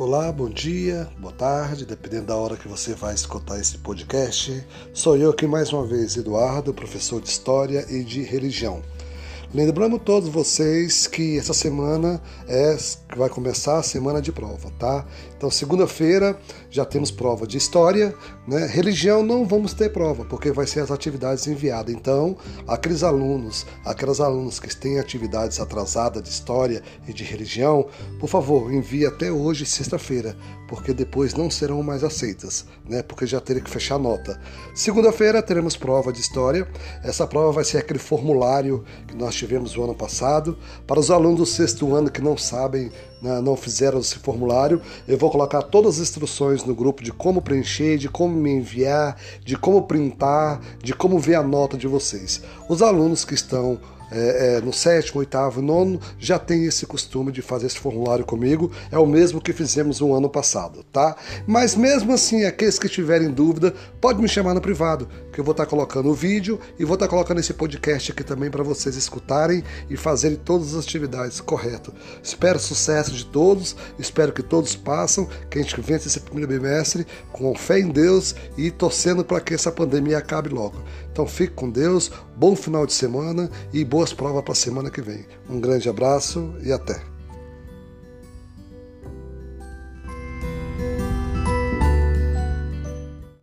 Olá, bom dia, boa tarde, dependendo da hora que você vai escutar esse podcast. Sou eu aqui mais uma vez, Eduardo, professor de História e de Religião. Lembrando todos vocês que essa semana é vai começar a semana de prova, tá? Então, segunda-feira já temos prova de história, né? Religião não vamos ter prova, porque vai ser as atividades enviadas. Então, aqueles alunos, aquelas alunos que têm atividades atrasadas de história e de religião, por favor, envie até hoje, sexta-feira, porque depois não serão mais aceitas, né? Porque já teria que fechar a nota. Segunda-feira teremos prova de história. Essa prova vai ser aquele formulário que nós tivemos o ano passado. Para os alunos do sexto ano que não sabem né, não fizeram esse formulário, eu vou colocar todas as instruções no grupo de como preencher, de como me enviar, de como printar, de como ver a nota de vocês. Os alunos que estão é, é, no sétimo, oitavo, nono, já tem esse costume de fazer esse formulário comigo. É o mesmo que fizemos no ano passado, tá? Mas mesmo assim, aqueles que tiverem dúvida, pode me chamar no privado, que eu vou estar colocando o vídeo e vou estar colocando esse podcast aqui também para vocês escutarem e fazerem todas as atividades correto. Espero sucesso de todos, espero que todos passem, que a gente vença esse primeiro bimestre com fé em Deus e torcendo para que essa pandemia acabe logo. Então fique com Deus, bom final de semana e boas provas para a semana que vem. Um grande abraço e até.